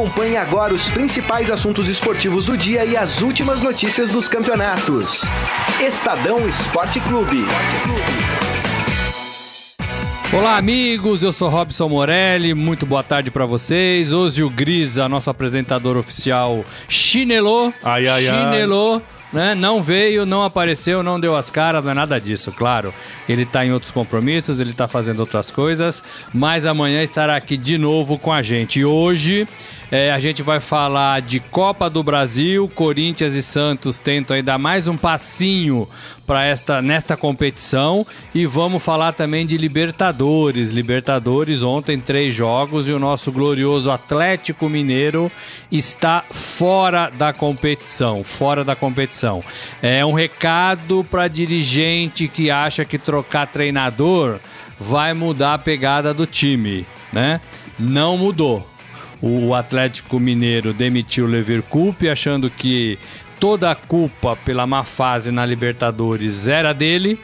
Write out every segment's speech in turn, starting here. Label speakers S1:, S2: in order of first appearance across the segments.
S1: Acompanhe agora os principais assuntos esportivos do dia e as últimas notícias dos campeonatos. Estadão Esporte Clube.
S2: Olá, amigos. Eu sou Robson Morelli. Muito boa tarde para vocês. Hoje o Grisa, nosso apresentador oficial, chinelou.
S3: Ai, ai,
S2: chinelou. Ai né? Não veio, não apareceu, não deu as caras, não é nada disso, claro. Ele está em outros compromissos, ele está fazendo outras coisas, mas amanhã estará aqui de novo com a gente. E hoje é, a gente vai falar de Copa do Brasil. Corinthians e Santos tentam aí dar mais um passinho para esta nesta competição e vamos falar também de Libertadores. Libertadores ontem três jogos e o nosso glorioso Atlético Mineiro está fora da competição, fora da competição. É um recado para dirigente que acha que trocar treinador vai mudar a pegada do time, né? Não mudou o Atlético Mineiro demitiu o Leverkusen, achando que toda a culpa pela má fase na Libertadores era dele.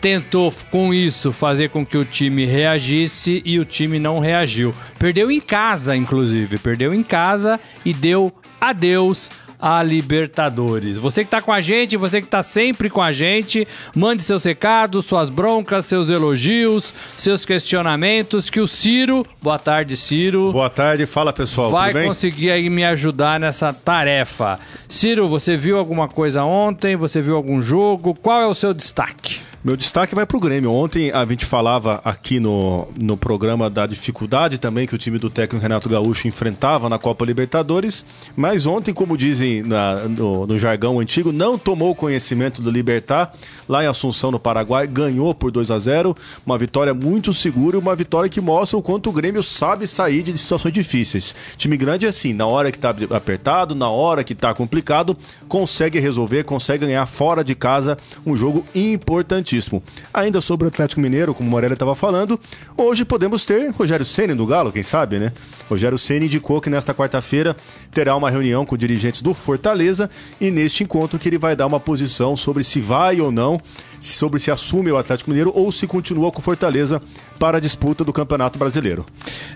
S2: Tentou com isso fazer com que o time reagisse e o time não reagiu. Perdeu em casa, inclusive. Perdeu em casa e deu adeus a Libertadores. Você que está com a gente, você que está sempre com a gente, mande seus recados, suas broncas, seus elogios, seus questionamentos, que o Ciro, boa tarde Ciro.
S3: Boa tarde, fala pessoal,
S2: vai conseguir aí me ajudar nessa tarefa. Ciro, você viu alguma coisa ontem? Você viu algum jogo? Qual é o seu destaque?
S3: Meu destaque vai para o Grêmio. Ontem a gente falava aqui no, no programa da dificuldade também que o time do técnico Renato Gaúcho enfrentava na Copa Libertadores, mas ontem, como dizem na, no, no, jargão antigo, não tomou conhecimento do Libertar lá em Assunção, no Paraguai, ganhou por 2 a 0 uma vitória muito segura e uma vitória que mostra o quanto o Grêmio sabe sair de situações difíceis. Time grande é assim, na hora que está apertado, na hora que está complicado, consegue resolver, consegue ganhar fora de casa um jogo importantíssimo. Ainda sobre o Atlético Mineiro, como o Morelli estava falando, hoje podemos ter Rogério Ceni do Galo, quem sabe, né? Rogério Ceni indicou que nesta quarta-feira terá uma reunião com dirigentes do Fortaleza e neste encontro que ele vai dar uma posição sobre se vai ou não sobre se assume o Atlético Mineiro ou se continua com Fortaleza para a disputa do Campeonato Brasileiro.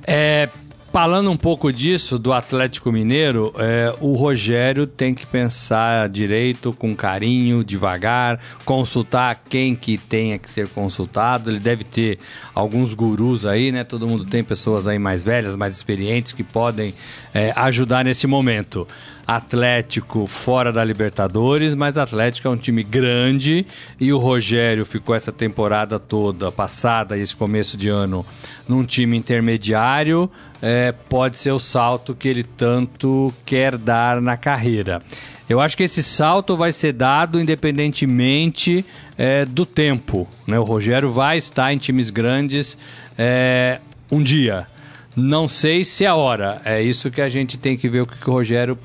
S2: É, Falando um pouco disso, do Atlético Mineiro, é, o Rogério tem que pensar direito, com carinho, devagar, consultar quem que tenha que ser consultado. Ele deve ter alguns gurus aí, né? Todo mundo tem pessoas aí mais velhas, mais experientes que podem é, ajudar nesse momento. Atlético fora da Libertadores, mas Atlético é um time grande e o Rogério ficou essa temporada toda passada e esse começo de ano num time intermediário. É, pode ser o salto que ele tanto quer dar na carreira. Eu acho que esse salto vai ser dado independentemente é, do tempo. Né? O Rogério vai estar em times grandes é, um dia. Não sei se é a hora. É isso que a gente tem que ver o que, o Rogério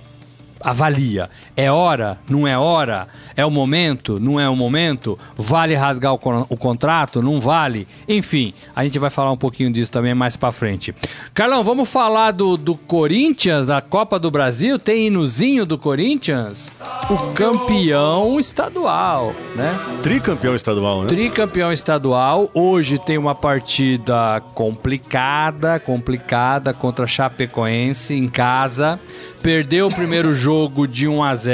S2: avalia. É hora? Não é hora? É o momento? Não é o momento? Vale rasgar o, o contrato? Não vale? Enfim, a gente vai falar um pouquinho disso também mais para frente. Carlão, vamos falar do, do Corinthians, da Copa do Brasil? Tem inuzinho do Corinthians? O campeão estadual, né?
S3: Tricampeão estadual, né?
S2: Tricampeão estadual. Hoje tem uma partida complicada, complicada contra Chapecoense em casa. Perdeu o primeiro jogo de 1 a 0.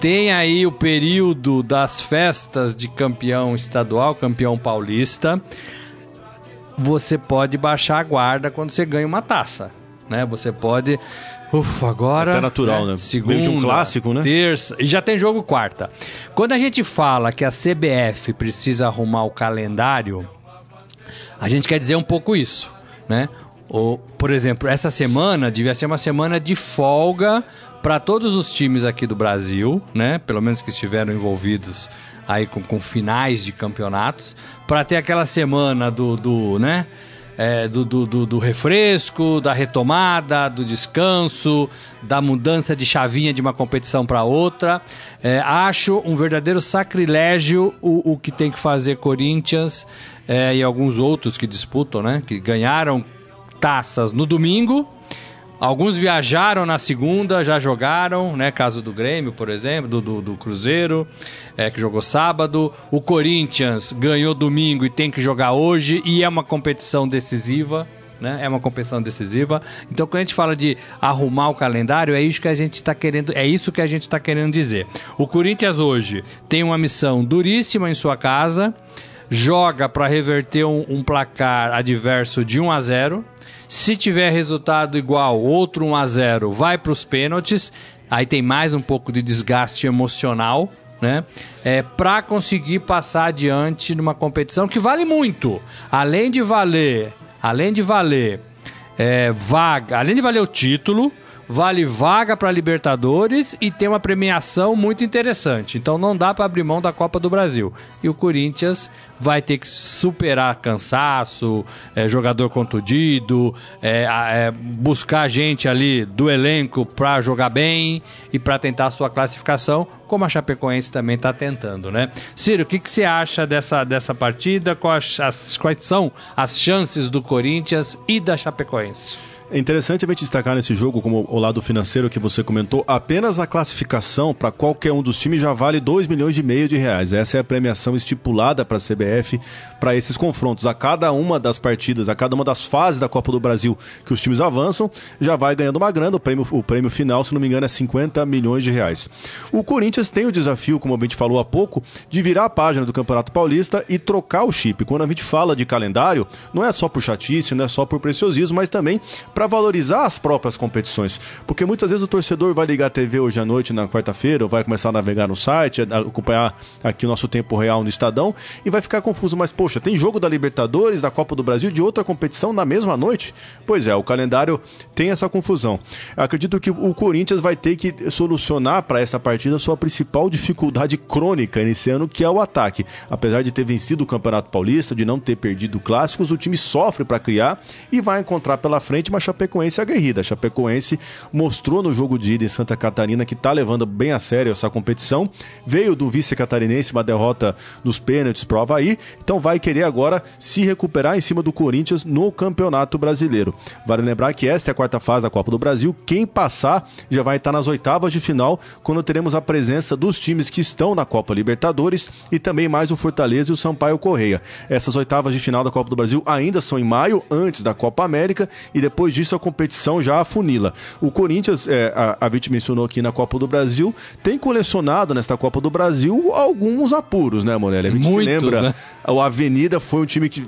S2: Tem aí o período das festas de campeão estadual, campeão paulista. Você pode baixar a guarda quando você ganha uma taça, né? Você pode Ufa, agora.
S3: É natural, né? né?
S2: Segunda, de um clássico, né? Terça. E já tem jogo quarta. Quando a gente fala que a CBF precisa arrumar o calendário, a gente quer dizer um pouco isso, né? Ou, por exemplo, essa semana devia ser uma semana de folga para todos os times aqui do Brasil, né? Pelo menos que estiveram envolvidos aí com, com finais de campeonatos, para ter aquela semana do, do né? É, do, do, do, do, refresco, da retomada, do descanso, da mudança de chavinha de uma competição para outra. É, acho um verdadeiro sacrilégio o, o que tem que fazer Corinthians é, e alguns outros que disputam, né? Que ganharam taças no domingo. Alguns viajaram na segunda, já jogaram, né? Caso do Grêmio, por exemplo, do, do, do Cruzeiro, é, que jogou sábado. O Corinthians ganhou domingo e tem que jogar hoje, e é uma competição decisiva. né? É uma competição decisiva. Então, quando a gente fala de arrumar o calendário, é isso que a gente está querendo, é isso que a gente está querendo dizer. O Corinthians hoje tem uma missão duríssima em sua casa, joga para reverter um, um placar adverso de 1 a 0. Se tiver resultado igual, outro 1 a 0, vai para os pênaltis. Aí tem mais um pouco de desgaste emocional, né? É, para conseguir passar adiante numa competição que vale muito. Além de valer, além de valer é, vaga, além de valer o título, vale vaga para Libertadores e tem uma premiação muito interessante. Então não dá para abrir mão da Copa do Brasil. E o Corinthians vai ter que superar cansaço, é, jogador contundido, é, é, buscar gente ali do elenco para jogar bem e para tentar a sua classificação, como a Chapecoense também está tentando, né? Ciro, o que, que você acha dessa, dessa partida? Quais, as, quais são as chances do Corinthians e da Chapecoense?
S3: É interessante a gente destacar nesse jogo, como o lado financeiro que você comentou, apenas a classificação para qualquer um dos times já vale 2 milhões e meio de reais. Essa é a premiação estipulada para a CBF para esses confrontos. A cada uma das partidas, a cada uma das fases da Copa do Brasil que os times avançam, já vai ganhando uma grana. O prêmio, o prêmio final, se não me engano, é 50 milhões de reais. O Corinthians tem o desafio, como a gente falou há pouco, de virar a página do Campeonato Paulista e trocar o chip. Quando a gente fala de calendário, não é só por chatice, não é só por preciosismo, mas também para valorizar as próprias competições. Porque muitas vezes o torcedor vai ligar a TV hoje à noite, na quarta-feira, ou vai começar a navegar no site, acompanhar aqui o nosso tempo real no Estadão, e vai ficar confuso. Mas, poxa, tem jogo da Libertadores, da Copa do Brasil, de outra competição na mesma noite? Pois é, o calendário tem essa confusão. acredito que o Corinthians vai ter que solucionar para essa partida sua principal dificuldade crônica nesse ano, que é o ataque. Apesar de ter vencido o Campeonato Paulista, de não ter perdido clássicos, o time sofre para criar e vai encontrar pela frente uma Chapecoense aguerrida. A Chapecoense mostrou no jogo de ida em Santa Catarina que está levando bem a sério essa competição. Veio do vice-catarinense uma derrota nos pênaltis pro Havaí, então vai querer agora se recuperar em cima do Corinthians no Campeonato Brasileiro. Vale lembrar que esta é a quarta fase da Copa do Brasil. Quem passar já vai estar nas oitavas de final, quando teremos a presença dos times que estão na Copa Libertadores e também mais o Fortaleza e o Sampaio Correia. Essas oitavas de final da Copa do Brasil ainda são em maio, antes da Copa América, e depois disso a competição já afunila. O Corinthians, é, a, a Vit mencionou aqui na Copa do Brasil, tem colecionado nesta Copa do Brasil alguns apuros, né, Morelli? A gente Muitos, se lembra, né? o Avenida foi um time que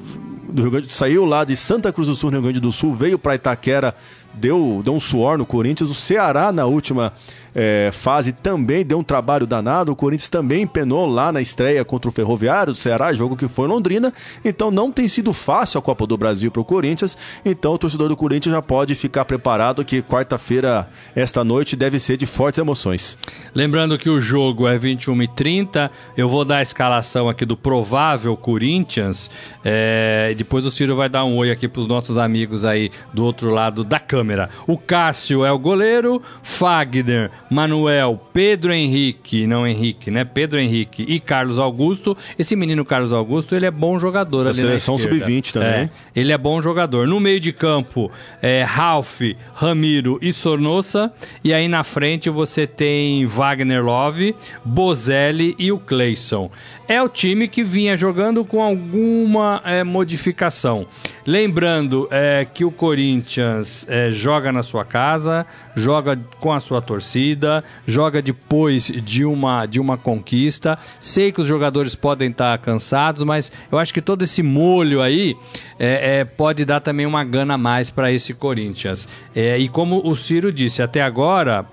S3: do Rio Grande, saiu lá de Santa Cruz do Sul, Rio Grande do Sul, veio para Itaquera, deu, deu um suor no Corinthians. O Ceará, na última é, fase também deu um trabalho danado. O Corinthians também penou lá na estreia contra o Ferroviário do Ceará, jogo que foi em Londrina. Então não tem sido fácil a Copa do Brasil para o Corinthians. Então o torcedor do Corinthians já pode ficar preparado que quarta-feira, esta noite, deve ser de fortes emoções.
S2: Lembrando que o jogo é 21 e 30 Eu vou dar a escalação aqui do provável Corinthians. É, depois o Ciro vai dar um oi aqui para os nossos amigos aí do outro lado da câmera. O Cássio é o goleiro, Fagner, Manuel, Pedro Henrique, não Henrique, né? Pedro Henrique e Carlos Augusto. Esse menino Carlos Augusto, ele é bom jogador da ali
S3: seleção sub-20 também.
S2: É, ele é bom jogador. No meio de campo, é Ralph, Ramiro e Sornosa. E aí na frente você tem Wagner Love, Bozelli e o Cleison. É o time que vinha jogando com alguma é, modificação. Lembrando é, que o Corinthians é, joga na sua casa, joga com a sua torcida, joga depois de uma, de uma conquista. Sei que os jogadores podem estar cansados, mas eu acho que todo esse molho aí é, pode dar também uma gana a mais para esse Corinthians. E como o Ciro disse, até agora,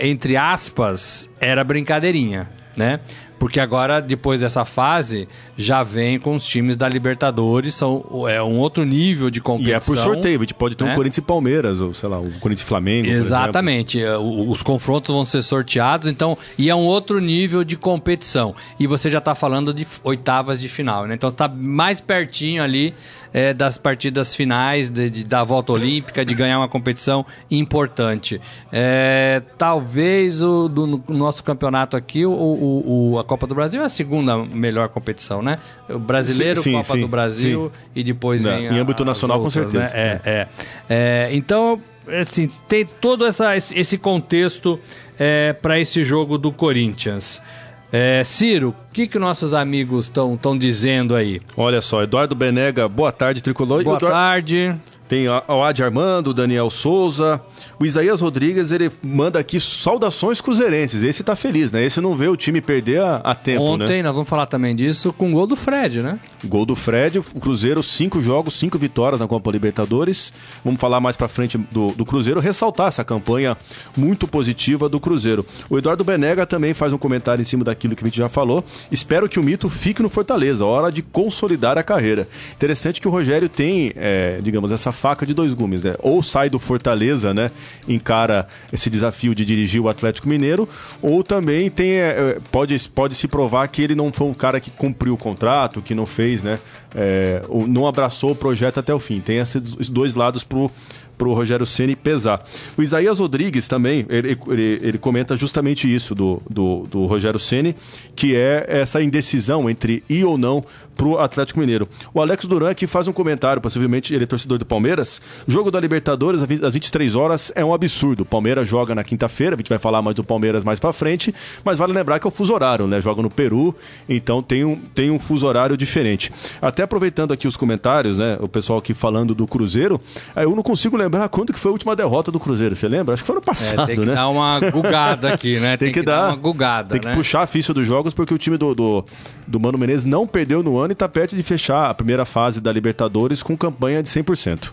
S2: entre aspas, era brincadeirinha, né? Porque agora, depois dessa fase, já vem com os times da Libertadores, são, é um outro nível de competição. E é
S3: por sorteio, a gente pode ter né? um Corinthians e Palmeiras, ou sei lá, um Corinthians e Flamengo.
S2: Exatamente. Os confrontos vão ser sorteados, então, e é um outro nível de competição. E você já está falando de oitavas de final, né? Então está mais pertinho ali é, das partidas finais, de, de, da volta olímpica, de ganhar uma competição importante. É, talvez o do no nosso campeonato aqui, o, o, a Copa do Brasil é a segunda melhor competição, né? O brasileiro, sim, sim, Copa sim, do Brasil e depois
S3: vem. Em âmbito nacional, outras, com certeza.
S2: Né? É, é, é, então, assim, tem todo essa, esse contexto é, para esse jogo do Corinthians. É, Ciro, o que, que nossos amigos estão dizendo aí?
S3: Olha só, Eduardo Benega, boa tarde, Tricolor.
S2: Boa
S3: Eduardo...
S2: tarde.
S3: Tem o Adi Armando, Daniel Souza, o Isaías Rodrigues, ele manda aqui saudações cruzeirenses. Esse tá feliz, né? Esse não vê o time perder a, a tempo,
S2: Ontem,
S3: né?
S2: nós vamos falar também disso com o gol do Fred, né?
S3: Gol do Fred, o Cruzeiro, cinco jogos, cinco vitórias na Copa Libertadores. Vamos falar mais pra frente do, do Cruzeiro, ressaltar essa campanha muito positiva do Cruzeiro. O Eduardo Benega também faz um comentário em cima daquilo que a gente já falou. Espero que o mito fique no Fortaleza, hora de consolidar a carreira. Interessante que o Rogério tem, é, digamos, essa faca de dois gumes, né? Ou sai do Fortaleza, né? Encara esse desafio de dirigir o Atlético Mineiro, ou também tem, é, pode, pode se provar que ele não foi um cara que cumpriu o contrato, que não fez, né? É, não abraçou o projeto até o fim. Tem esses dois lados pro pro Rogério Ceni pesar. O Isaías Rodrigues também, ele, ele, ele comenta justamente isso do, do, do Rogério Ceni, que é essa indecisão entre ir ou não pro Atlético Mineiro. O Alex Duran aqui faz um comentário, possivelmente ele é torcedor do Palmeiras. Jogo da Libertadores às 23 horas é um absurdo. O Palmeiras joga na quinta-feira, a gente vai falar mais do Palmeiras mais para frente, mas vale lembrar que é o fuso horário, né? Joga no Peru, então tem um, tem um fuso horário diferente. Até aproveitando aqui os comentários, né? O pessoal aqui falando do Cruzeiro, eu não consigo lembrar quando que foi a última derrota do Cruzeiro, você lembra? Acho que foi no passado,
S2: é, tem que
S3: né?
S2: dar uma gugada aqui, né?
S3: tem, tem que, que, dar, dar uma gugada, Tem que né? puxar a ficha dos jogos porque o time do, do, do Mano Menezes não perdeu no ano e está perto de fechar a primeira fase da Libertadores com campanha de 100%.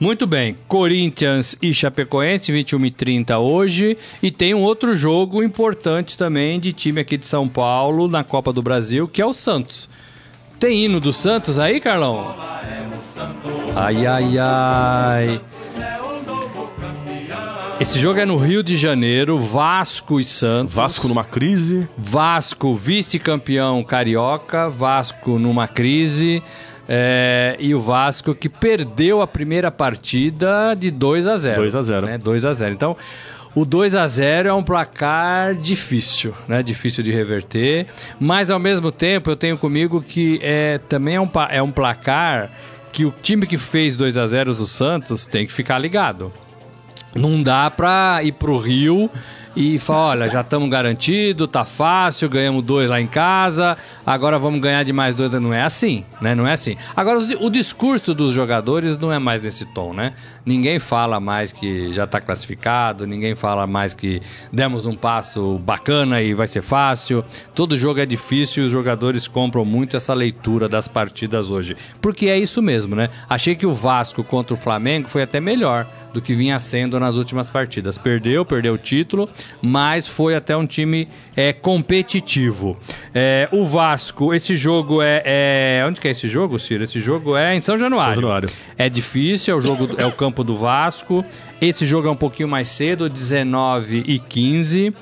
S2: Muito bem, Corinthians e Chapecoense, 21 e 30 hoje. E tem um outro jogo importante também de time aqui de São Paulo na Copa do Brasil, que é o Santos. Tem hino do Santos aí, Carlão? Ai, ai, ai. Esse jogo é no Rio de Janeiro, Vasco e Santos.
S3: Vasco numa crise.
S2: Vasco vice-campeão carioca, Vasco numa crise. É, e o Vasco que perdeu a primeira partida de 2 a 0
S3: 2 a 0
S2: né? 2 a 0 Então, o 2 a 0 é um placar difícil, né? Difícil de reverter. Mas ao mesmo tempo, eu tenho comigo que é, também é um, é um placar que o time que fez 2 a 0 o Santos tem que ficar ligado. Não dá pra ir pro Rio e falar, olha, já estamos garantido, tá fácil, ganhamos dois lá em casa, agora vamos ganhar de mais dois. Não é assim, né? Não é assim. Agora, o discurso dos jogadores não é mais nesse tom, né? Ninguém fala mais que já está classificado, ninguém fala mais que demos um passo bacana e vai ser fácil. Todo jogo é difícil e os jogadores compram muito essa leitura das partidas hoje. Porque é isso mesmo, né? Achei que o Vasco contra o Flamengo foi até melhor do que vinha sendo nas últimas partidas. Perdeu, perdeu o título, mas foi até um time é, competitivo. É, o Vasco, esse jogo é, é, Onde que é esse jogo, Ciro? Esse jogo é em São Januário.
S3: São Januário.
S2: É difícil, é o, jogo, é o campo do Vasco. Esse jogo é um pouquinho mais cedo, 19 e 15.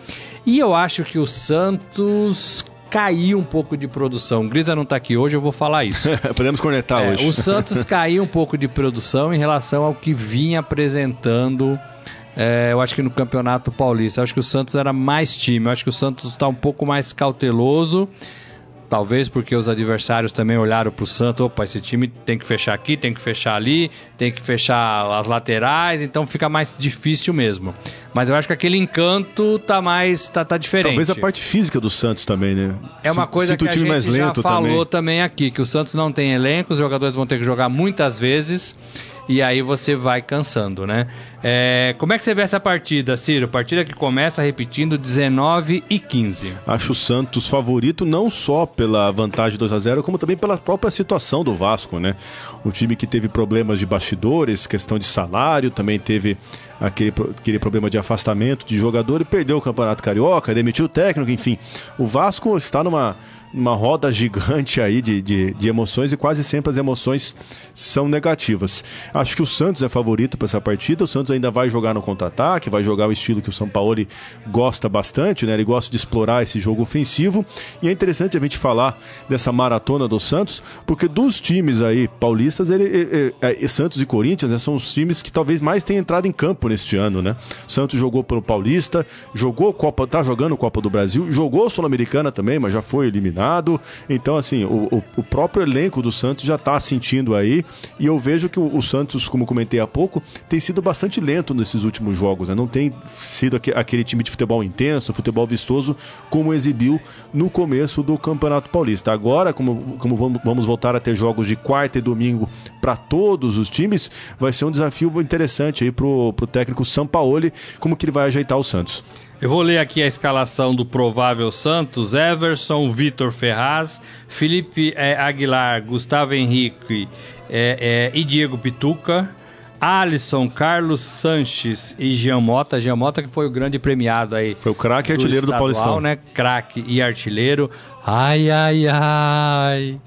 S2: E eu acho que o Santos caiu um pouco de produção. Grisa não está aqui hoje, eu vou falar isso.
S3: Podemos conectar é, hoje.
S2: O Santos caiu um pouco de produção em relação ao que vinha apresentando. É, eu acho que no Campeonato Paulista. Eu acho que o Santos era mais time. Eu acho que o Santos está um pouco mais cauteloso. Talvez porque os adversários também olharam para o Santos, opa, esse time tem que fechar aqui, tem que fechar ali, tem que fechar as laterais, então fica mais difícil mesmo. Mas eu acho que aquele encanto tá mais tá, tá diferente.
S3: Talvez a parte física do Santos também, né?
S2: É uma coisa Sinto que a time gente mais lento já falou também. também aqui, que o Santos não tem elenco, os jogadores vão ter que jogar muitas vezes e aí você vai cansando, né? É, como é que você vê essa partida, Ciro? Partida que começa repetindo 19 e 15.
S3: Acho o Santos favorito não só pela vantagem 2 a 0 como também pela própria situação do Vasco, né? Um time que teve problemas de bastidores, questão de salário, também teve aquele, aquele problema de afastamento de jogador e perdeu o Campeonato Carioca, demitiu o técnico, enfim. O Vasco está numa uma roda gigante aí de, de, de, emoções e quase sempre as emoções são negativas. Acho que o Santos é favorito para essa partida. O Santos ainda vai jogar no contra-ataque, vai jogar o estilo que o São Paulo gosta bastante, né? Ele gosta de explorar esse jogo ofensivo. E é interessante a gente falar dessa maratona do Santos, porque dos times aí paulistas, ele, ele, ele Santos e Corinthians né, são os times que talvez mais tenham entrado em campo neste ano, né? Santos jogou pelo Paulista, jogou Copa, tá jogando Copa do Brasil, jogou Sul-Americana também, mas já foi eliminado lesionado. Então, assim, o, o, o próprio elenco do Santos já está sentindo aí. E eu vejo que o, o, Santos, como comentei há pouco, tem sido bastante lento nesses últimos jogos. Né? Não tem sido aquele time de futebol intenso, futebol vistoso, como exibiu no começo do Campeonato Paulista. Agora, como, como vamos voltar a ter jogos de quarta e domingo para todos os times, vai ser um desafio interessante aí pro, pro técnico Sampaoli, como que ele vai ajeitar o Santos.
S2: Eu vou ler aqui a escalação do provável Santos: Everson, Vitor Ferraz, Felipe é, Aguilar, Gustavo Henrique é, é, e Diego Pituca. Alisson, Carlos Sanches e Jean Mota. Jean Mota que foi o grande premiado aí.
S3: Foi o craque artilheiro estadual, do Paulistão.
S2: né? Craque e artilheiro. Ai, ai, ai.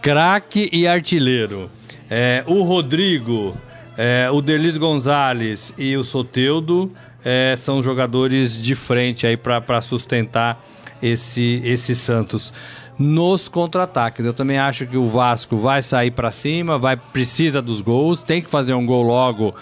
S2: Craque e artilheiro. É, o Rodrigo, é, o Delis Gonzalez e o Soteudo é, são jogadores de frente aí para sustentar esse, esse Santos nos contra-ataques. Eu também acho que o Vasco vai sair para cima, vai precisa dos gols, tem que fazer um gol logo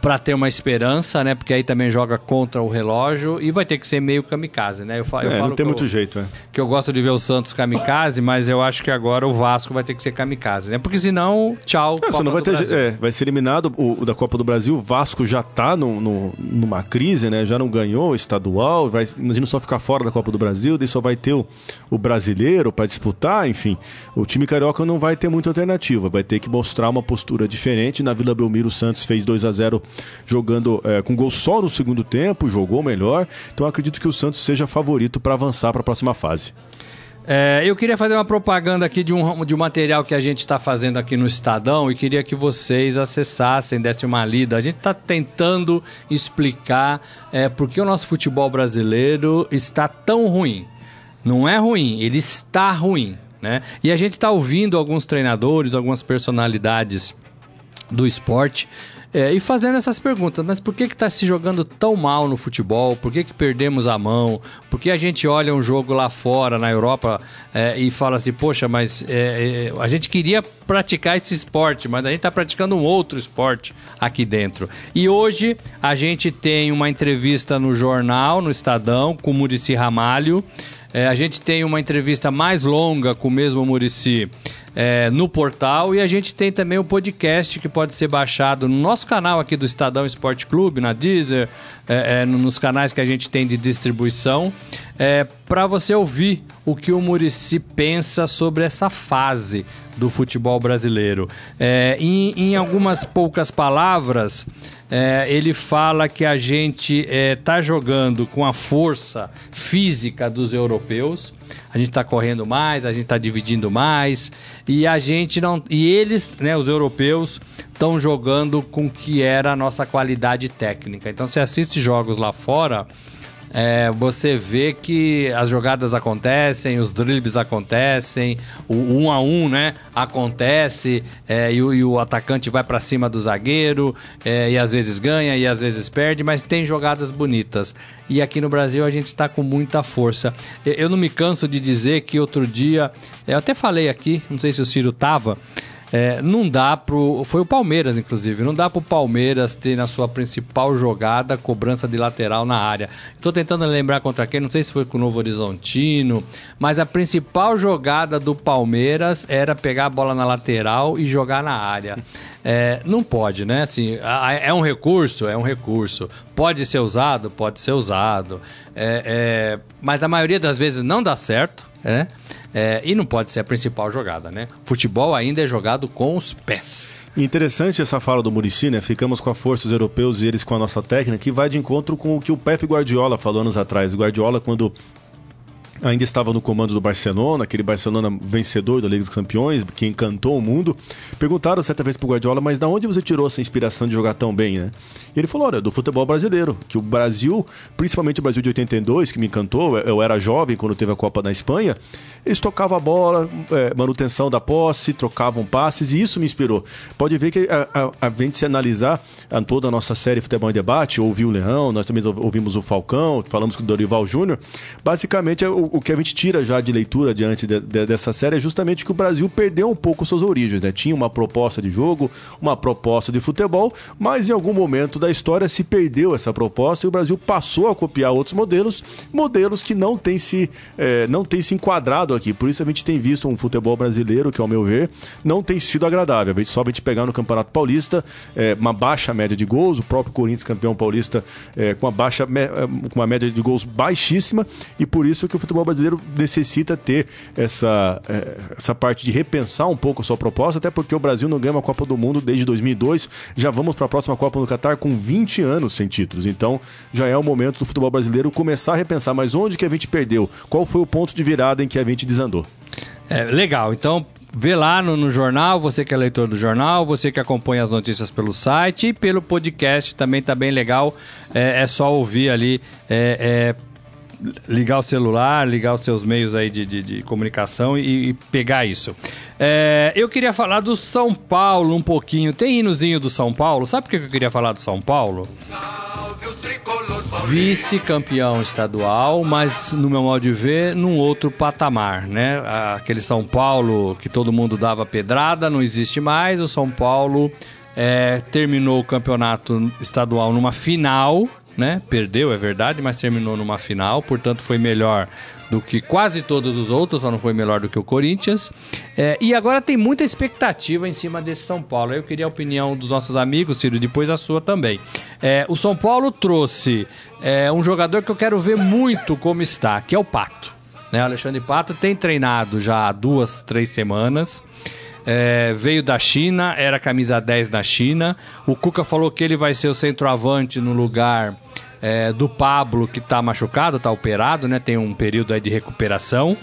S2: para ter uma esperança, né? Porque aí também joga contra o relógio e vai ter que ser meio kamikaze, né?
S3: Eu, é, eu falo não tem muito
S2: eu,
S3: jeito, é.
S2: Que eu gosto de ver o Santos kamikaze, mas eu acho que agora o Vasco vai ter que ser kamikaze, né? Porque senão, tchau.
S3: É, você não vai ter, é, vai ser eliminado o, o, da Copa do Brasil. O Vasco já tá no, no, numa crise, né? Já não ganhou o estadual, vai, imagina só ficar fora da Copa do Brasil, daí só vai ter o, o brasileiro para disputar, enfim. O time carioca não vai ter muita alternativa, vai ter que mostrar uma postura diferente. Na Vila Belmiro, o Santos fez 2 a 0 jogando é, com gol só no segundo tempo, jogou melhor. Então acredito que o Santos seja favorito para avançar para a próxima fase.
S2: É, eu queria fazer uma propaganda aqui de um, de um material que a gente está fazendo aqui no Estadão e queria que vocês acessassem, dessem uma lida. A gente está tentando explicar é, por que o nosso futebol brasileiro está tão ruim. Não é ruim, ele está ruim. Né? E a gente está ouvindo alguns treinadores, algumas personalidades do esporte é, e fazendo essas perguntas, mas por que que tá se jogando tão mal no futebol? Por que que perdemos a mão? Por que a gente olha um jogo lá fora, na Europa, é, e fala assim, poxa, mas é, é a gente queria praticar esse esporte, mas a gente está praticando um outro esporte aqui dentro. E hoje a gente tem uma entrevista no jornal, no Estadão, com o Murici Ramalho, é, a gente tem uma entrevista mais longa com o mesmo Murici é, no portal. E a gente tem também o podcast que pode ser baixado no nosso canal aqui do Estadão Esporte Clube, na Deezer, é, é, nos canais que a gente tem de distribuição, é, para você ouvir o que o Murici pensa sobre essa fase do futebol brasileiro. É, em, em algumas poucas palavras, é, ele fala que a gente está é, jogando com a força física dos europeus. A gente está correndo mais, a gente está dividindo mais e a gente não e eles, né, os europeus estão jogando com o que era a nossa qualidade técnica. Então, você assiste jogos lá fora, é, você vê que as jogadas acontecem, os dribles acontecem, o um a um, né, acontece é, e, o, e, o, atacante vai para cima do zagueiro é, e às vezes ganha e às vezes perde, mas tem jogadas bonitas. E aqui no Brasil a gente está com muita força. Eu não me canso de dizer que outro dia, eu até falei aqui, não sei se o Ciro tava. É, não dá pro. Foi o Palmeiras, inclusive. Não dá pro Palmeiras ter na sua principal jogada cobrança de lateral na área. Estou tentando lembrar contra quem, não sei se foi com o Novo Horizontino, mas a principal jogada do Palmeiras era pegar a bola na lateral e jogar na área. É, não pode, né? Assim, é um recurso, é um recurso. Pode ser usado, pode ser usado. É, é, mas a maioria das vezes não dá certo, né? É, e não pode ser a principal jogada, né? Futebol ainda é jogado com os pés.
S3: Interessante essa fala do Murici, né? Ficamos com a força dos europeus e eles com a nossa técnica, que vai de encontro com o que o Pepe Guardiola falou anos atrás. O Guardiola, quando ainda estava no comando do Barcelona, aquele Barcelona vencedor da Liga dos Campeões, que encantou o mundo. Perguntaram certa vez pro Guardiola, mas da onde você tirou essa inspiração de jogar tão bem, né? E ele falou, olha, do futebol brasileiro, que o Brasil, principalmente o Brasil de 82, que me encantou, eu era jovem quando teve a Copa na Espanha, eles tocavam a bola, é, manutenção da posse, trocavam passes, e isso me inspirou. Pode ver que a, a, a gente se analisar a toda a nossa série Futebol em Debate, ouviu o Leão, nós também ouvimos o Falcão, falamos com o Dorival Júnior, basicamente é o o que a gente tira já de leitura diante de, de, dessa série é justamente que o Brasil perdeu um pouco suas origens, né? Tinha uma proposta de jogo, uma proposta de futebol, mas em algum momento da história se perdeu essa proposta e o Brasil passou a copiar outros modelos, modelos que não têm se, é, não tem se enquadrado aqui. Por isso a gente tem visto um futebol brasileiro que, ao meu ver, não tem sido agradável. Só a gente pegar no Campeonato Paulista é, uma baixa média de gols, o próprio Corinthians campeão paulista é, com uma baixa com uma média de gols baixíssima e por isso que o futebol brasileiro necessita ter essa, é, essa parte de repensar um pouco a sua proposta, até porque o Brasil não ganha uma Copa do Mundo desde 2002. Já vamos para a próxima Copa no Catar com 20 anos sem títulos. Então já é o momento do futebol brasileiro começar a repensar. Mas onde que a gente perdeu? Qual foi o ponto de virada em que a gente desandou?
S2: É, legal. Então, vê lá no, no, jornal, você que é leitor do jornal, você que acompanha as notícias pelo site e pelo podcast também tá bem legal. É, é só ouvir ali, é, é, ligar o celular, ligar os seus meios aí de, de, de comunicação e, e, pegar isso. É, eu queria falar do São Paulo um pouquinho. Tem hinozinho do São Paulo? Sabe por que eu queria falar do São Paulo? Vice-campeão estadual, mas no meu modo de ver, num outro patamar, né? Aquele São Paulo que todo mundo dava pedrada, não existe mais. O São Paulo é, terminou o campeonato estadual numa final, né? Perdeu, é verdade, mas terminou numa final, portanto foi melhor do que quase todos os outros, só não foi melhor do que o Corinthians. É, e agora tem muita expectativa em cima desse São Paulo. Eu queria a opinião dos nossos amigos, Ciro, depois a sua também. É, o São Paulo trouxe é, um jogador que eu quero ver muito como está, que é o Pato. Né? O Alexandre Pato tem treinado já há duas, três semanas. É, veio da China, era camisa 10 na China. O Cuca falou que ele vai ser o centroavante no lugar é, do Pablo, que está machucado, está operado, né? Tem um período aí de recuperação.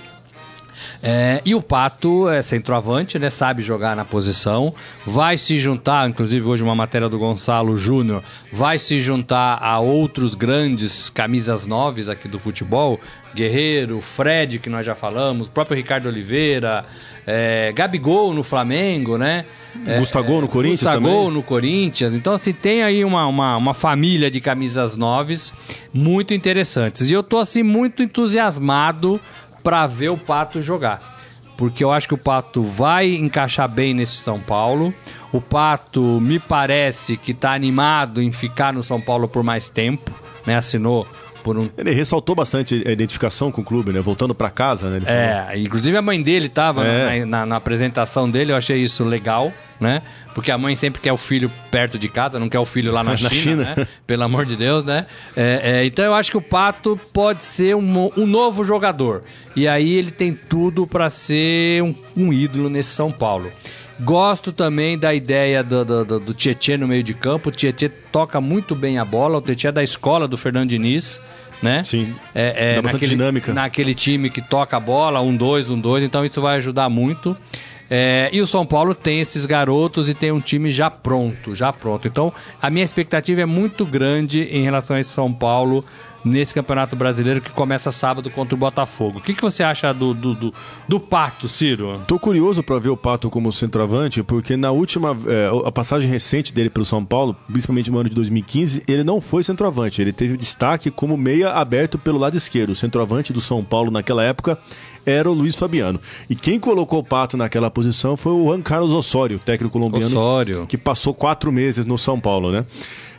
S2: É, e o Pato é centroavante, né? Sabe jogar na posição. Vai se juntar, inclusive hoje uma matéria do Gonçalo Júnior, vai se juntar a outros grandes camisas noves aqui do futebol. Guerreiro, Fred, que nós já falamos, o próprio Ricardo Oliveira, é, Gabigol no Flamengo, né?
S3: É, Gustavo no Corinthians Gustavo também?
S2: no Corinthians. Então, assim, tem aí uma, uma, uma família de camisas noves muito interessantes. E eu tô, assim, muito entusiasmado para ver o Pato jogar. Porque eu acho que o Pato vai encaixar bem nesse São Paulo. O Pato me parece que tá animado em ficar no São Paulo por mais tempo, né? Assinou por um.
S3: Ele ressaltou bastante a identificação com o clube, né? Voltando para casa, né?
S2: é, inclusive a mãe dele tava é. na, na, na, apresentação dele, eu achei isso legal né? Porque a mãe sempre quer o filho perto de casa, não quer o filho lá na, na China, China. Né? Pelo amor de Deus, né? É, é, então eu acho que o Pato pode ser um, um novo jogador. E aí ele tem tudo para ser um, um ídolo nesse São Paulo. Gosto também da ideia do, do, do, do Tietê no meio de campo. O Tietê toca muito bem a bola. O Tietê é da escola do Fernando Diniz, né?
S3: Sim.
S2: É, é naquele, dinâmica. Naquele time que toca a bola, um dois, um dois. Então isso vai ajudar muito. É, e o São Paulo tem esses garotos e tem um time já pronto, já pronto. Então, a minha expectativa é muito grande em relação a esse São Paulo nesse Campeonato Brasileiro que começa sábado contra o Botafogo. O que, que você acha do, do, do, do Pato, Ciro?
S3: Tô curioso para ver o Pato como centroavante, porque na última é, a passagem recente dele pelo São Paulo, principalmente no ano de 2015, ele não foi centroavante. Ele teve destaque como meia aberto pelo lado esquerdo. O centroavante do São Paulo naquela época era o Luiz Fabiano. E quem colocou o Pato naquela posição foi o Juan Carlos Osório, técnico colombiano,
S2: Osório.
S3: que passou quatro meses no São Paulo, né?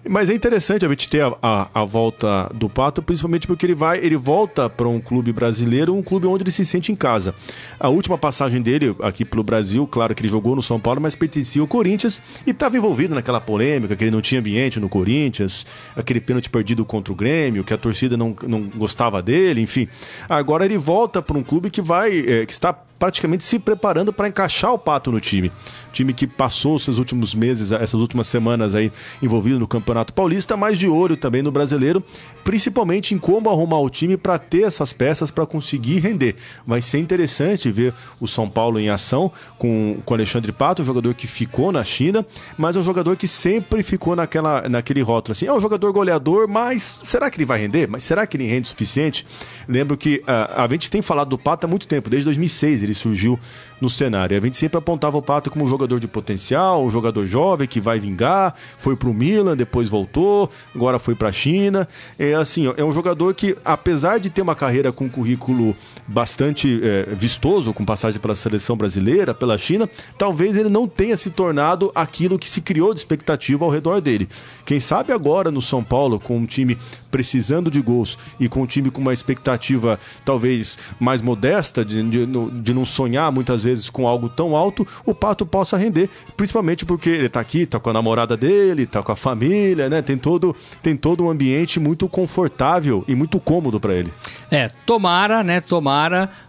S3: Mas é interessante a gente ter a, a, a, volta do Pato, principalmente porque ele vai, ele volta para um clube brasileiro, um clube onde ele se sente em casa. A última passagem dele aqui pelo Brasil, claro que ele jogou no São Paulo, mas pertencia ao Corinthians e estava envolvido naquela polêmica que ele não tinha ambiente no Corinthians, aquele pênalti perdido contra o Grêmio, que a torcida não, não gostava dele, enfim. Agora ele volta para um clube que vai, é, que está praticamente se preparando para encaixar o Pato no time. Time que passou seus últimos meses, essas últimas semanas aí envolvido no Campeonato Paulista, mas de olho também no Brasileiro, principalmente em como arrumar o time para ter essas peças para conseguir render. Vai ser interessante ver o São Paulo em ação com o Alexandre Pato, um jogador que ficou na China, mas é um jogador que sempre ficou naquela, naquele rótulo assim, é um jogador goleador, mas será que ele vai render? Mas será que ele rende o suficiente? Lembro que uh, a gente tem falado do Pato há muito tempo, desde 2006 ele surgiu no cenário. A gente sempre apontava o Pato como um jogador de potencial, um jogador jovem que vai vingar, foi pro Milan, depois voltou, agora foi pra China. É assim, é um jogador que, apesar de ter uma carreira com currículo bastante é, vistoso, com passagem pela seleção brasileira, pela China, talvez ele não tenha se tornado aquilo que se criou de expectativa ao redor dele. Quem sabe agora no São Paulo, com um time precisando de gols e com um time com uma expectativa talvez mais modesta, de, de, de não sonhar muitas vezes com algo tão alto, o Pato possa render, principalmente porque ele tá aqui, tá com a namorada dele, tá com a família, né? Tem todo, tem todo um ambiente muito confortável e muito cômodo para ele.
S2: É, tomara, né? Tomara.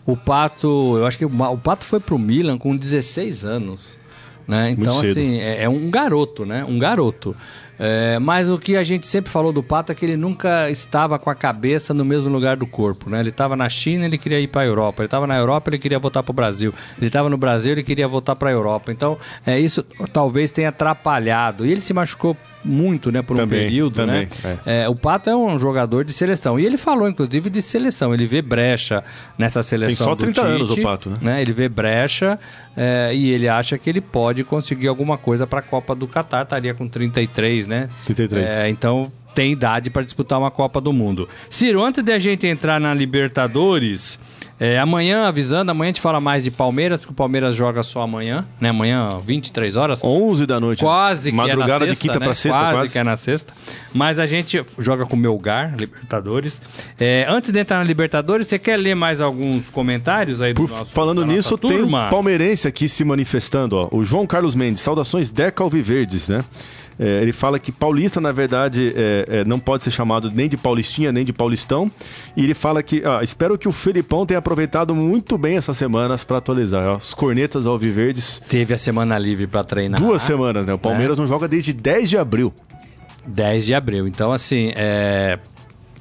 S2: O Pato, eu acho que o Pato foi pro Milan com 16 anos. Né? Então, assim, é, é, um garoto, né? Um garoto. É, mas o que a gente sempre falou do Pato é que ele nunca estava com a cabeça no mesmo lugar do corpo, né? Ele estava na China, ele queria ir para a Europa. Ele estava na Europa, ele queria voltar para o Brasil. Ele estava no Brasil, ele queria voltar para a Europa. Então, é isso talvez tenha atrapalhado. E ele se machucou muito, né, por um também, período, né? também, né? É. É, o Pato é um jogador de seleção. E ele falou, inclusive, de seleção. Ele vê brecha nessa seleção.
S3: Tem só 30
S2: Tite,
S3: anos o Pato, né?
S2: né? Ele vê brecha é, e ele acha que ele pode conseguir alguma coisa para a Copa do Catar. Estaria com 33, né?
S3: 33.
S2: É, então tem idade para disputar uma Copa do Mundo. Ciro, antes de a gente entrar na Libertadores, é, amanhã, avisando, amanhã a gente fala mais de Palmeiras, porque o Palmeiras joga só amanhã, né? Amanhã, 23 horas.
S3: 11 da noite.
S2: Quase
S3: Madrugada
S2: que é
S3: de quinta
S2: né?
S3: para sexta,
S2: quase,
S3: quase.
S2: que é na sexta. Mas a gente joga com o Melgar, Libertadores. É, antes de entrar na Libertadores, você quer ler mais alguns comentários aí do
S3: Por,
S2: nosso,
S3: Falando nisso, tem um palmeirense aqui se manifestando, ó. O João Carlos Mendes, saudações Deca Alviverdes, né? É, ele fala que paulista, na verdade, é, é, não pode ser chamado nem de paulistinha, nem de paulistão. E ele fala que, ó, espero que o Felipão tenha aproveitado muito bem essas semanas para atualizar. Ó, os cornetas alviverdes.
S2: Teve a semana livre para treinar.
S3: Duas semanas, né? O Palmeiras não joga desde 10 de abril.
S2: 10 de abril. Então, assim, é...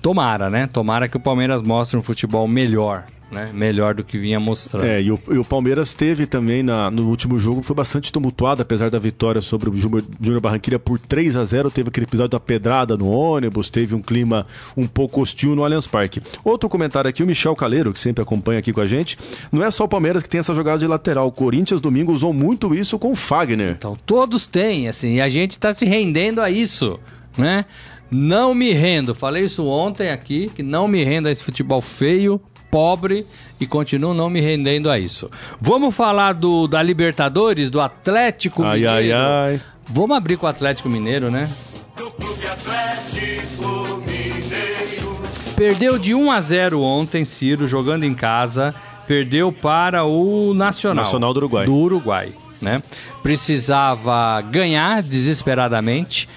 S2: tomara, né? Tomara que o Palmeiras mostre um futebol melhor né? Melhor do que vinha mostrando.
S3: É, e o, e o Palmeiras teve também na, no último jogo, foi bastante tumultuado, apesar da vitória sobre o Júnior Barranquilla por 3 a 0 Teve aquele episódio da pedrada no ônibus, teve um clima um pouco hostil no Allianz Parque. Outro comentário aqui, o Michel Caleiro, que sempre acompanha aqui com a gente. Não é só o Palmeiras que tem essa jogada de lateral. O Corinthians domingo usou muito isso com o Fagner.
S2: Então, todos têm, assim, e a gente está se rendendo a isso, né? Não me rendo. Falei isso ontem aqui, que não me rendo a esse futebol feio, pobre e continuo não me rendendo a isso. Vamos falar do da Libertadores, do Atlético
S3: ai,
S2: Mineiro.
S3: Ai, ai.
S2: Vamos abrir com o Atlético Mineiro, né? Perdeu de 1 a 0 ontem, Ciro, jogando em casa. Perdeu para o Nacional.
S3: Nacional do Uruguai.
S2: Do Uruguai, né? Precisava ganhar desesperadamente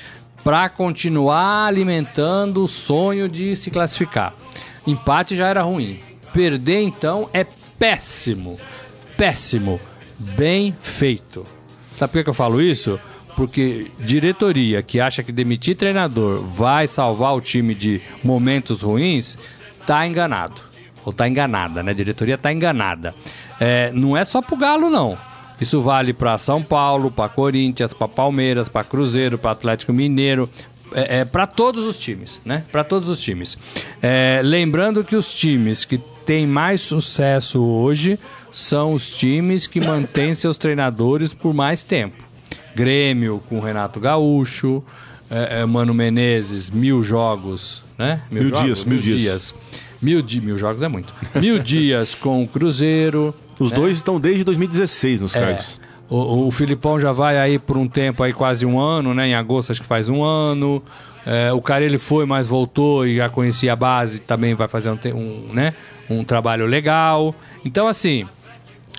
S2: para continuar alimentando o sonho de se classificar. Empate já era ruim. Perder, então, é péssimo. Péssimo. Bem feito. Sabe por que eu falo isso? Porque diretoria que acha que demitir treinador vai salvar o time de momentos ruins, tá enganado. Ou tá enganada, né? A diretoria tá enganada. É, não é só pro Galo, não. Isso vale para São Paulo, para Corinthians, para Palmeiras, para Cruzeiro, para Atlético Mineiro, é, é para todos os times, né? Para todos os times. É, lembrando que os times que têm mais sucesso hoje são os times que mantêm seus treinadores por mais tempo. Grêmio com Renato Gaúcho, é, é Mano Menezes, mil jogos, né?
S3: Mil, mil jogos? dias, mil, mil dias. dias.
S2: Mil, di mil jogos é muito. Mil dias com o Cruzeiro.
S3: Os né? dois estão desde 2016 nos é. cargos.
S2: O, o Filipão já vai aí por um tempo aí, quase um ano, né? Em agosto acho que faz um ano. É, o cara ele foi, mas voltou e já conhecia a base, também vai fazer um, um, né, um trabalho legal. Então, assim,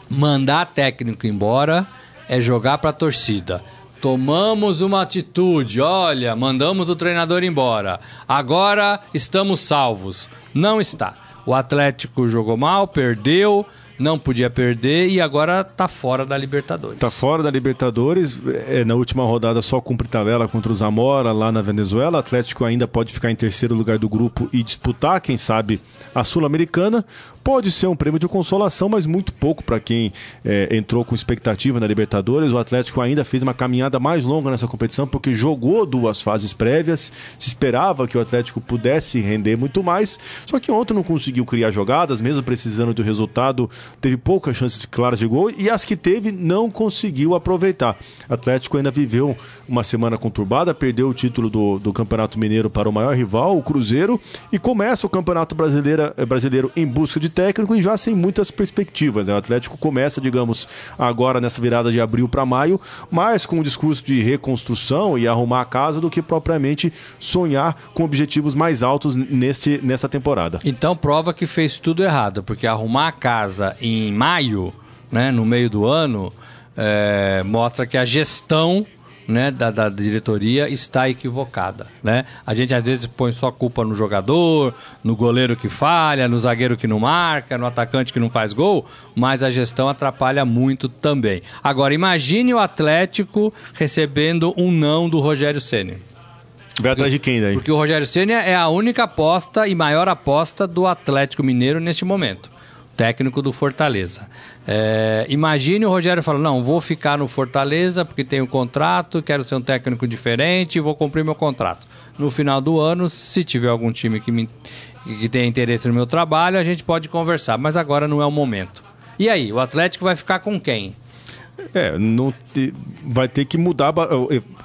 S2: mandar técnico embora é jogar para a torcida. Tomamos uma atitude, olha, mandamos o treinador embora. Agora estamos salvos. Não está. O Atlético jogou mal, perdeu não podia perder e agora tá fora da Libertadores.
S3: Tá fora da Libertadores, é, na última rodada só cumpre tabela contra o Zamora lá na Venezuela. O Atlético ainda pode ficar em terceiro lugar do grupo e disputar, quem sabe, a Sul-Americana. Pode ser um prêmio de consolação, mas muito pouco para quem é, entrou com expectativa na Libertadores. O Atlético ainda fez uma caminhada mais longa nessa competição porque jogou duas fases prévias. Se esperava que o Atlético pudesse render muito mais, só que ontem não conseguiu criar jogadas, mesmo precisando do resultado teve poucas chances claras de gol e as que teve não conseguiu aproveitar. O Atlético ainda viveu uma semana conturbada, perdeu o título do, do Campeonato Mineiro para o maior rival, o Cruzeiro, e começa o Campeonato Brasileiro, eh, brasileiro em busca de técnico e já sem muitas perspectivas. Né? O Atlético começa, digamos, agora nessa virada de abril para maio, mais com um discurso de reconstrução e arrumar a casa do que propriamente sonhar com objetivos mais altos neste, nessa temporada.
S2: Então prova que fez tudo errado, porque arrumar a casa em maio, né, no meio do ano, é, mostra que a gestão né, da, da, diretoria está equivocada. Né? A gente às vezes põe só culpa no jogador, no goleiro que falha, no zagueiro que não marca, no atacante que não faz gol, mas a gestão atrapalha muito também. Agora, imagine o Atlético recebendo um não do Rogério Ceni.
S3: Vai atrás de quem daí?
S2: Porque o Rogério Ceni é a única aposta e maior aposta do Atlético Mineiro neste momento técnico do Fortaleza. É, imagine o Rogério falando: não, vou ficar no Fortaleza porque tenho contrato, quero ser um técnico diferente, vou cumprir meu contrato. No final do ano, se tiver algum time que, me, que tenha interesse no meu trabalho, a gente pode conversar, mas agora não é o momento. E aí, o Atlético vai ficar com quem?
S3: É, não te, vai ter que mudar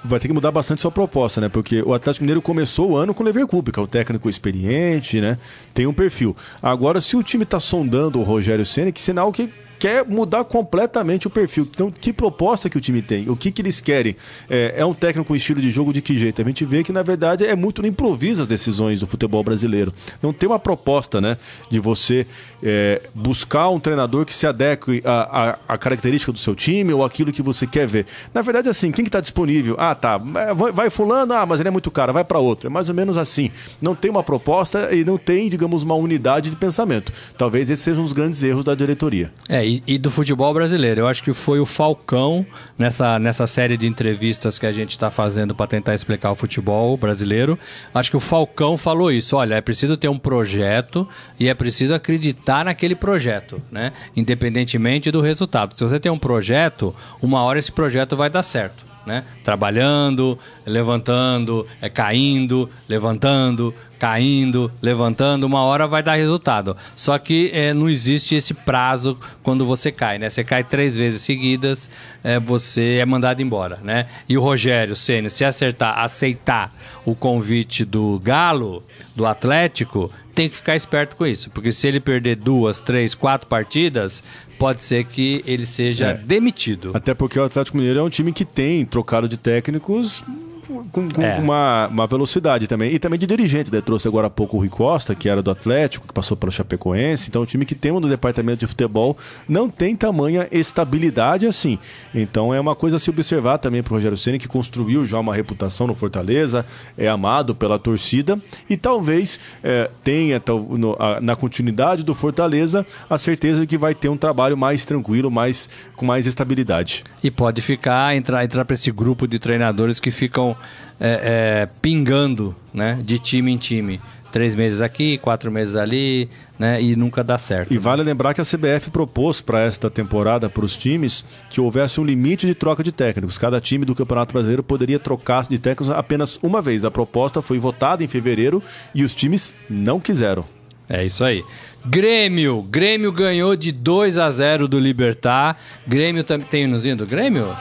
S3: vai ter que mudar bastante sua proposta, né? Porque o Atlético Mineiro começou o ano com o Leverkusen, que é o técnico experiente, né? Tem um perfil. Agora, se o time está sondando o Rogério Ceni, que sinal que quer mudar completamente o perfil. Então, que proposta que o time tem? O que, que eles querem? É, é um técnico com estilo de jogo de que jeito? A gente vê que, na verdade, é muito no improviso as decisões do futebol brasileiro. Não tem uma proposta, né? De você é, buscar um treinador que se adeque à, à, à, característica do seu time ou aquilo que você quer ver. Na verdade, assim, quem que está disponível? Ah, tá, vai, vai fulano, ah, mas ele é muito caro, vai para outro. É mais ou menos assim. Não tem uma proposta e não tem, digamos, uma unidade de pensamento. Talvez esses sejam os grandes erros da diretoria.
S2: É, e, e do futebol brasileiro. Eu acho que foi o Falcão, nessa, nessa série de entrevistas que a gente está fazendo para tentar explicar o futebol brasileiro. Acho que o Falcão falou isso. Olha, é preciso ter um projeto e é preciso acreditar naquele projeto, né? Independentemente do resultado. Se você tem um projeto, uma hora esse projeto vai dar certo. Né? Trabalhando, levantando, é, caindo, levantando, caindo, levantando, uma hora vai dar resultado. Só que é, não existe esse prazo quando você cai, né? Você cai três vezes seguidas, é, você é mandado embora, né? E o Rogério Senna, se acertar, aceitar o convite do Galo, do Atlético, tem que ficar esperto com isso, porque se ele perder duas, três, quatro partidas, pode ser que ele seja é. demitido.
S3: Até porque o Atlético Mineiro é um time que tem trocado de técnicos com, com é. uma, uma velocidade também. E também de dirigente, né? Trouxe agora há pouco o Rui Costa, que era do Atlético, que passou pelo Chapecoense. Então, o time que tem um no departamento de futebol não tem tamanha estabilidade assim. Então, é uma coisa a se observar também para o Rogério Ceni que construiu já uma reputação no Fortaleza, é amado pela torcida e talvez é, tenha no, a, na continuidade do Fortaleza a certeza de que vai ter um trabalho mais tranquilo, mais, com mais estabilidade.
S2: E pode ficar, entrar, entrar para esse grupo de treinadores que ficam é, é, pingando né, de time em time. Três meses aqui, quatro meses ali, né? E nunca dá certo.
S3: E vale lembrar que a CBF propôs para esta temporada para os times que houvesse um limite de troca de técnicos. Cada time do Campeonato Brasileiro poderia trocar de técnicos apenas uma vez. A proposta foi votada em fevereiro e os times não quiseram.
S2: É isso aí. Grêmio. Grêmio ganhou de 2 a 0 do Libertar. Grêmio também tem o do Grêmio?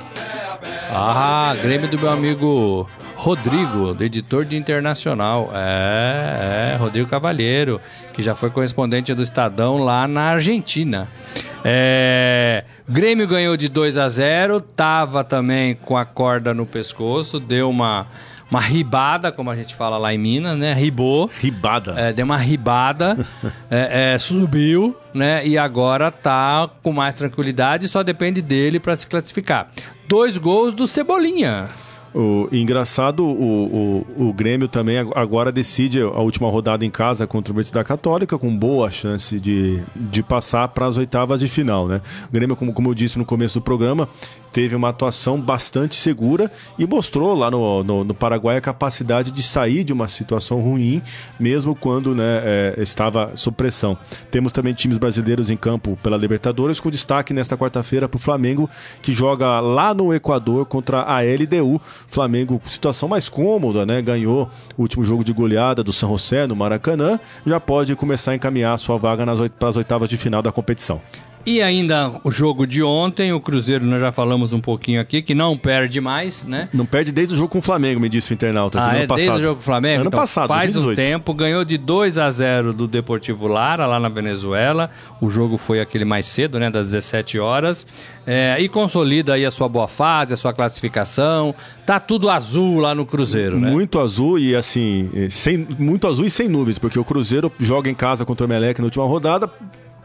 S2: Ah, Grêmio do meu amigo Rodrigo, do editor de Internacional. É, é, Rodrigo Cavalheiro, que já foi correspondente do Estadão lá na Argentina. É, Grêmio ganhou de 2 a 0, tava também com a corda no pescoço, deu uma uma ribada, como a gente fala lá em Minas, né? Ribou.
S3: Ribada.
S2: É, deu uma ribada, é, é, subiu, né? E agora tá com mais tranquilidade, só depende dele para se classificar. Dois gols do Cebolinha.
S3: O, engraçado, o, o, o Grêmio também agora decide a última rodada em casa contra o Universidade Católica, com boa chance de, de passar para as oitavas de final. Né? O Grêmio, como, como eu disse no começo do programa, teve uma atuação bastante segura e mostrou lá no, no, no Paraguai a capacidade de sair de uma situação ruim, mesmo quando né, é, estava sob pressão. Temos também times brasileiros em campo pela Libertadores, com destaque nesta quarta-feira para o Flamengo, que joga lá no Equador contra a LDU. Flamengo, situação mais cômoda, né? Ganhou o último jogo de goleada do San José no Maracanã, já pode começar a encaminhar sua vaga nas para as oitavas de final da competição.
S2: E ainda o jogo de ontem, o Cruzeiro, nós já falamos um pouquinho aqui, que não perde mais, né?
S3: Não perde desde o jogo com o Flamengo, me disse o internauta.
S2: Ah,
S3: ano
S2: é
S3: passado.
S2: desde o jogo com o Flamengo?
S3: Ano
S2: Então,
S3: passado,
S2: Faz
S3: 2018.
S2: um tempo, ganhou de 2 a 0 do Deportivo Lara, lá na Venezuela. O jogo foi aquele mais cedo, né, das 17 horas. É, e consolida aí a sua boa fase, a sua classificação. Tá tudo azul lá no Cruzeiro, né?
S3: Muito azul e assim, eh, sem, muito azul e sem nuvens, porque o Cruzeiro joga em casa contra o Emelec na última rodada.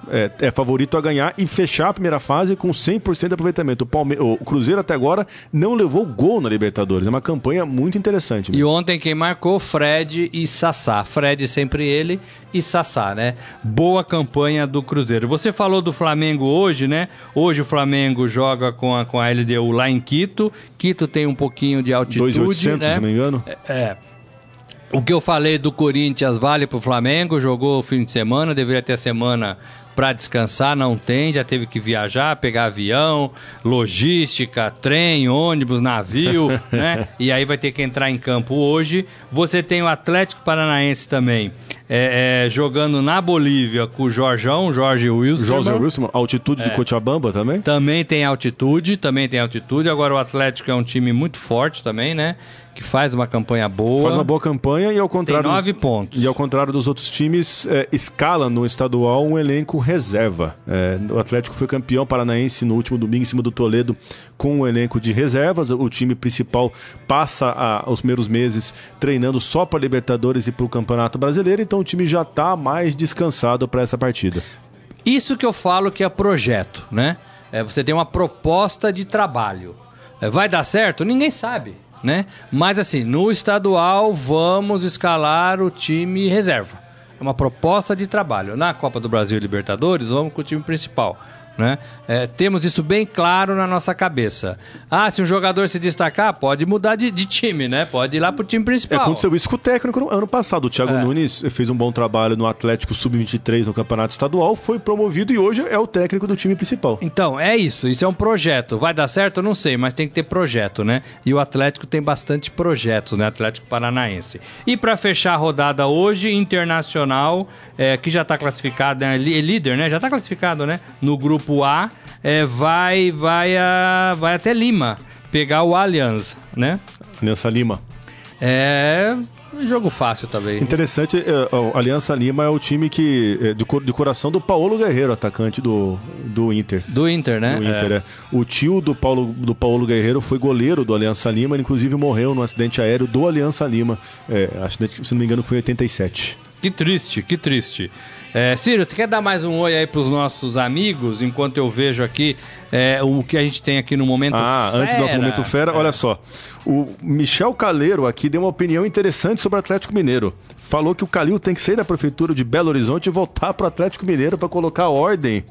S3: É, é favorito a ganhar e fechar a primeira fase com 100% de aproveitamento. O, Palme... o Cruzeiro até agora não levou gol na Libertadores. É uma campanha muito interessante.
S2: E ontem quem marcou, Fred e Sassá. Fred sempre ele e Sassá, né? Boa campanha do Cruzeiro. Você falou do Flamengo hoje, né? Hoje o Flamengo joga com a, com a LDU lá em Quito. Quito tem um pouquinho de altitude,
S3: 2.800,
S2: né?
S3: se não me engano.
S2: É. O que eu falei do Corinthians vale pro Flamengo, jogou o fim de semana, deveria ter a semana para descansar, não tem, já teve que viajar, pegar avião, logística, trem, ônibus, navio, né? E aí vai ter que entrar em campo hoje. Você tem o Atlético Paranaense também, é, é, jogando na Bolívia com o Jorjão, Jorge Wilson.
S3: José Wilson, altitude
S2: É.
S3: de Cochabamba também.
S2: Também tem altitude, também tem altitude. Agora o Atlético é um time muito forte também, né? Que faz uma campanha boa.
S3: Faz uma boa campanha e ao
S2: Tem
S3: contrário.
S2: nove pontos.
S3: E ao contrário dos outros times, é, escala no estadual um elenco reserva. É, o Atlético foi campeão paranaense no último domingo em cima do Toledo com um elenco de reservas. O time principal passa a- os primeiros meses treinando só para Libertadores e para o Campeonato Brasileiro, então o time já está mais descansado para essa partida.
S2: Isso que eu falo que é projeto, né? É, você tem uma proposta de trabalho. É, vai dar certo? Ninguém sabe, né? Mas assim, no estadual vamos escalar o time reserva. É uma proposta de trabalho. Na Copa do Brasil e Libertadores, vamos com o time principal. Né? É, temos isso bem claro na nossa cabeça. Ah, se um jogador se destacar, pode mudar de, de time, né? Pode ir lá pro time
S3: É,
S2: principal.
S3: aconteceu isso com o técnico no ano passado. O Thiago
S2: É.
S3: Nunes fez um bom trabalho no Atlético Sub-23 no Campeonato Estadual, foi promovido e hoje é o técnico do time principal.
S2: Então, é isso. Isso é um projeto. Vai dar certo? Eu não sei, mas tem que ter projeto, né? E o Atlético tem bastante projetos, né? Atlético Paranaense. E para fechar a rodada hoje, Internacional, é, que já tá classificado, né? É líder, né? Já tá classificado, né? No grupo A, é, vai, vai, a, vai até Lima pegar o Allianz, né?
S3: Aliança Lima.
S2: É. um Jogo fácil também.
S3: Interessante, é, o Aliança Lima é o time que é, de, cor- de coração do Paulo Guerreiro, atacante do, do Inter.
S2: Do Inter, né?
S3: Do Inter, é. O tio do Paulo, do Paulo Guerreiro foi goleiro do Aliança Lima, ele inclusive morreu num acidente aéreo do Aliança Lima. É, acidente, se não me engano, foi em 87.
S2: Que triste, que triste. É, Ciro, tu quer dar mais um oi aí pros nossos amigos, enquanto eu vejo aqui é, o que a gente tem aqui no momento
S3: Ah, antes do nosso
S2: fera?
S3: momento fera,
S2: É.
S3: olha só. O Michel Caleiro aqui deu uma opinião interessante sobre o Atlético Mineiro. Falou que o Calil tem que sair da prefeitura de Belo Horizonte e voltar para o Atlético Mineiro para colocar ordem.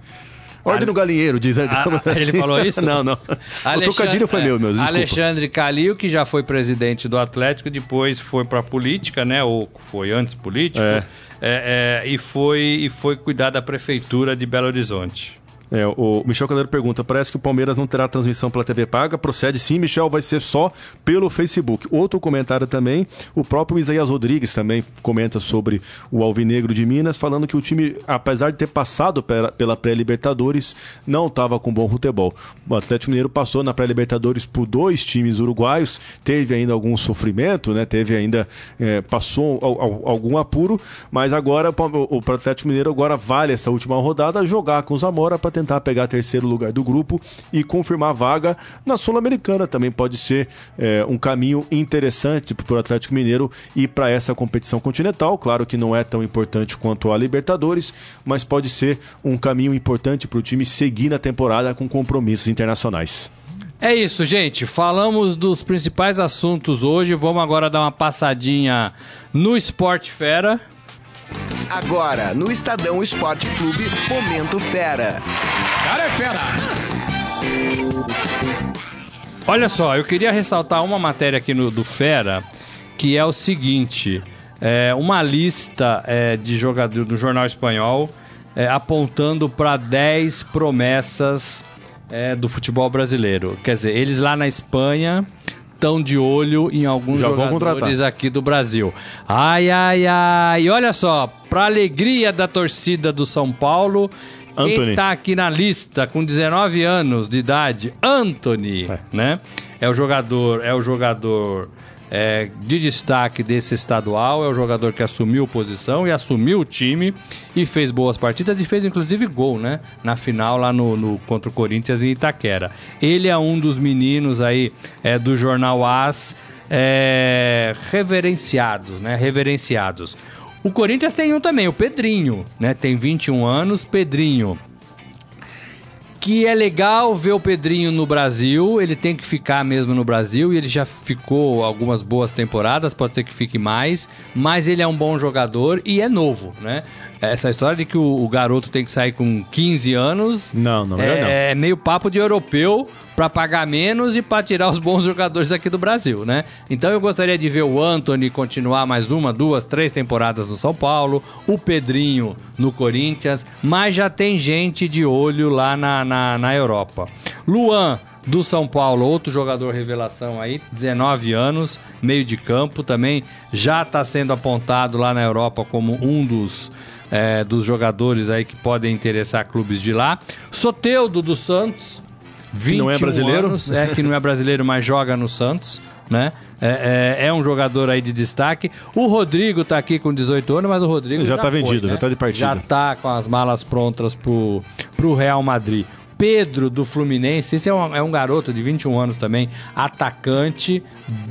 S3: Ordem no galinheiro, diz
S2: Ah, ah, ele falou isso?
S3: Não, não. O trocadilho foi
S2: é,
S3: meu, meu. Desculpa.
S2: Alexandre Calil, que já foi presidente do Atlético, depois foi pra política, né? Ou foi antes político.
S3: É.
S2: É, é, e, foi, e foi cuidar da prefeitura de Belo Horizonte.
S3: É, o Michel Caleiro pergunta: parece que o Palmeiras não terá transmissão pela TV paga. Procede sim, Michel, vai ser só pelo Facebook. Outro comentário também, o próprio Isaías Rodrigues também comenta sobre o Alvinegro de Minas, falando que o time, apesar de ter passado pela, pré-Libertadores, não estava com bom futebol. O Atlético Mineiro passou na pré-Libertadores por dois times uruguaios, teve ainda algum sofrimento, né? Teve ainda, é, passou al- al- algum apuro, mas agora o, o Atlético Mineiro agora vale essa última rodada jogar com o Zamora para tentar pegar terceiro lugar do grupo e confirmar a vaga na Sul-Americana. Também pode ser é, um caminho interessante para o Atlético Mineiro ir para essa competição continental. Claro que não é tão importante quanto a Libertadores, mas pode ser um caminho importante para o time seguir na temporada com compromissos internacionais.
S2: É isso, gente. Falamos dos principais assuntos hoje. Vamos agora dar uma passadinha no Esporte Fera.
S1: Agora, no Estadão Esporte Clube, Momento Fera.
S4: Cara é fera.
S2: Olha só, eu queria ressaltar uma matéria aqui no, do Fera, que é o seguinte: é uma lista é, de jogadores do jornal espanhol é, apontando para 10 promessas é, do futebol brasileiro. Quer dizer, eles lá na Espanha estão de olho em alguns
S3: Já
S2: jogadores aqui do Brasil. Ai, ai, ai. E olha só, para alegria da torcida do São Paulo, Quem
S3: Anthony.
S2: tá aqui na lista com 19 anos de idade, Anthony,
S3: É.
S2: né? É o jogador, é o jogador é, de destaque desse estadual, é o jogador que assumiu posição e assumiu o time e fez boas partidas e fez inclusive gol, né? Na final lá no, no- contra o Corinthians em Itaquera. Ele é um dos meninos aí é, do jornal As é, reverenciados, né? Reverenciados. O Corinthians tem um também, o Pedrinho, né? Tem 21 anos, Pedrinho que é legal ver o Pedrinho no Brasil, ele tem que ficar mesmo no Brasil e ele já ficou algumas boas temporadas, pode ser que fique mais, mas ele é um bom jogador e é novo, né? Essa história de que o, o garoto tem que sair com 15 anos
S3: Não, não, melhor não.
S2: é, é meio papo de europeu pra pagar menos e pra tirar os bons jogadores aqui do Brasil, né? Então eu gostaria de ver o Anthony continuar mais uma, duas, três temporadas no São Paulo, o Pedrinho no Corinthians, mas já tem gente de olho lá na, na, na Europa. Luan do São Paulo, outro jogador revelação aí, 19 anos, meio de campo também, já está sendo apontado lá na Europa como um dos é, dos jogadores aí que podem interessar clubes de lá. Soteudo do Santos, 21
S3: não é brasileiro?
S2: anos, é que não é brasileiro, mas joga no Santos, né? É, é- é um jogador aí de destaque. O Rodrigo tá aqui com 18 anos, mas o Rodrigo
S3: Já
S2: já,
S3: tá
S2: foi,
S3: vendido,
S2: né?
S3: já tá de partida.
S2: Já tá com as malas prontas pro, pro Real Madrid. Pedro do Fluminense, esse é um, é um garoto de 21 anos também, atacante,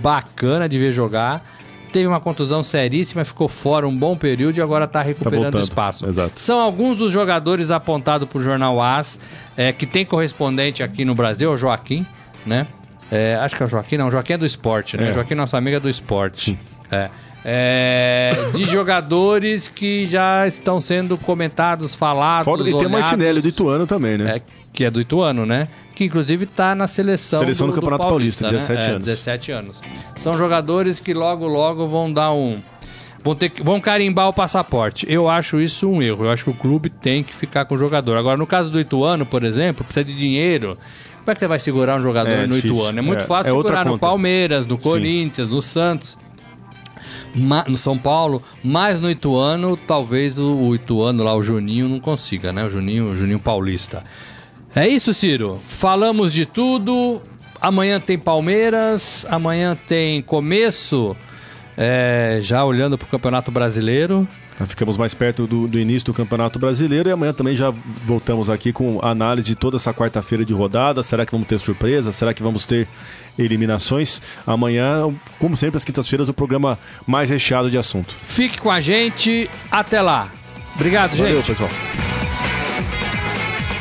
S2: bacana de ver jogar. Teve uma contusão seríssima, ficou fora um bom período e agora tá recuperando
S3: voltando,
S2: espaço.
S3: exato.
S2: São alguns dos jogadores apontados por Jornal As, é, que tem correspondente aqui no Brasil, é o Joaquim, né? É, acho que é o Joaquim, não, o Joaquim é do esporte, né?
S3: É.
S2: Joaquim, nosso amigo, é do esporte. É. É, de jogadores que já estão sendo comentados, falados,
S3: Fora e tem o Martinelli do Ituano também, né?
S2: é, que é do Ituano, né? Que inclusive tá na seleção,
S3: Seleção do Campeonato Paulista,
S2: né?
S3: 17
S2: É,
S3: anos.
S2: 17 anos. São jogadores que logo, logo vão dar um. Vão, ter vão carimbar o passaporte. Eu acho isso um erro. Eu acho que o clube tem que ficar com o jogador. Agora, no caso do Ituano, por exemplo, precisa de dinheiro. Como é que você vai segurar um jogador
S3: É
S2: no
S3: difícil.
S2: Ituano? É muito
S3: É,
S2: fácil
S3: é
S2: segurar no. Palmeiras, no Corinthians, no Santos no São Paulo, mas no Ituano, talvez o, o Ituano lá, o Juninho, não consiga, né? O Juninho, o Juninho Paulista. É isso, Ciro. Falamos de tudo. Amanhã tem Palmeiras, amanhã tem começo, é, já olhando para o Campeonato Brasileiro.
S3: Ficamos mais perto do, do início do Campeonato Brasileiro e amanhã também já voltamos aqui com a análise de toda essa quarta-feira de rodada. Será que vamos ter surpresa? Será que vamos ter eliminações? Amanhã, como sempre, às quintas-feiras, o programa mais recheado de assunto.
S2: Fique com a gente. Até lá. Obrigado,
S3: Valeu,
S2: gente.
S3: pessoal.